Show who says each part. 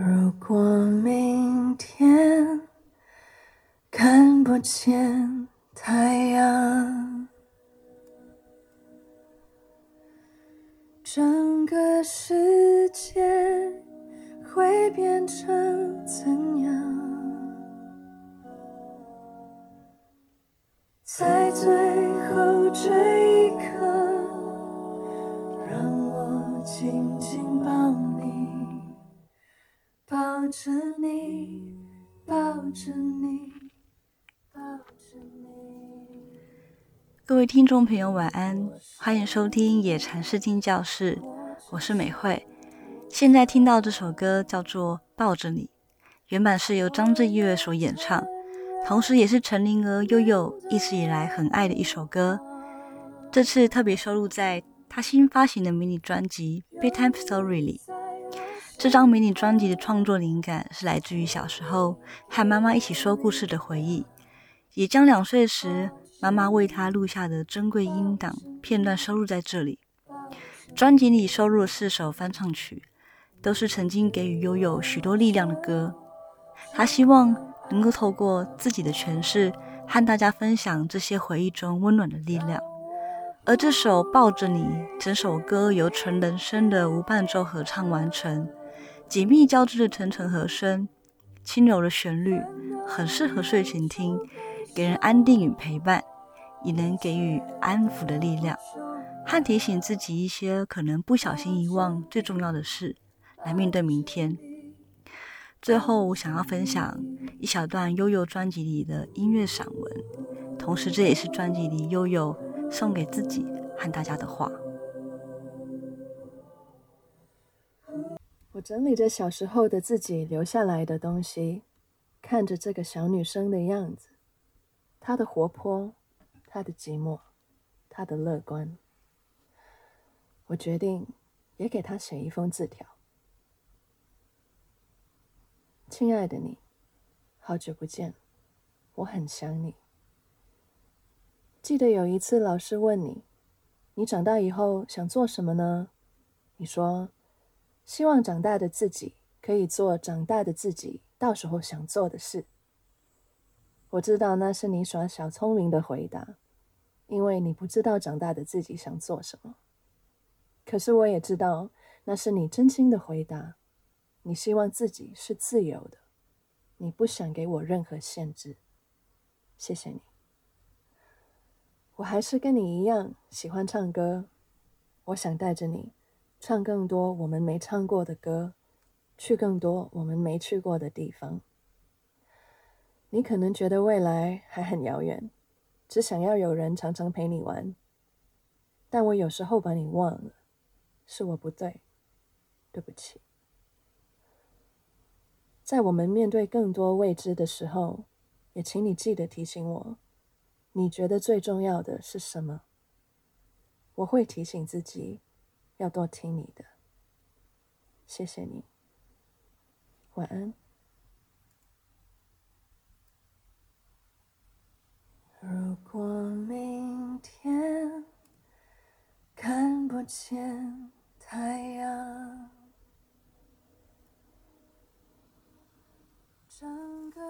Speaker 1: 如果明天看不见太阳，整个世界会变成怎样？在最后这一刻，让我紧紧抱你，抱着你，抱着你，抱着你。
Speaker 2: 各位听众朋友，晚安，欢迎收听野禅视听教室，我是美惠。现在听到这首歌叫做《抱着你》，原版是由张震岳所演唱，同时也是陈灵儿、悠悠一直以来很爱的一首歌。这次特别收录在他新发行的迷你专辑《Bedtime Story》里。这张迷你专辑的创作灵感是来自于小时候和妈妈一起说故事的回忆，也将两岁时妈妈为他录下的珍贵音档片段收录在这里。专辑里收录了四首翻唱曲，都是曾经给予悠悠许多力量的歌。他希望能够透过自己的诠释，和大家分享这些回忆中温暖的力量。而这首《抱着你》，整首歌由纯人声的无伴奏合唱完成，紧密交织的层层和声，轻柔的旋律，很适合睡前听，给人安定与陪伴，也能给予安抚的力量，和提醒自己一些可能不小心遗忘最重要的事，来面对明天。最后，我想要分享一小段悠悠专辑里的音乐散文，同时这也是专辑里悠悠送给自己和大家的话。
Speaker 1: 我整理着小时候的自己留下来的东西，看着这个小女生的样子，她的活泼，她的寂寞，她的乐观。我决定也给她写一封字条：亲爱的你，好久不见，我很想你。记得有一次老师问你，你长大以后想做什么呢？你说。希望长大的自己可以做长大的自己到时候想做的事。我知道那是你耍小聪明的回答，因为你不知道长大的自己想做什么。可是我也知道那是你真心的回答，你希望自己是自由的，你不想给我任何限制。谢谢你。我还是跟你一样喜欢唱歌，我想带着你。唱更多我们没唱过的歌，去更多我们没去过的地方。你可能觉得未来还很遥远，只想要有人常常陪你玩。但我有时候把你忘了，是我不对，对不起。在我们面对更多未知的时候，也请你记得提醒我，你觉得最重要的是什么？我会提醒自己。要多听你的。谢谢你。晚安。如果明天看不见太阳。整个。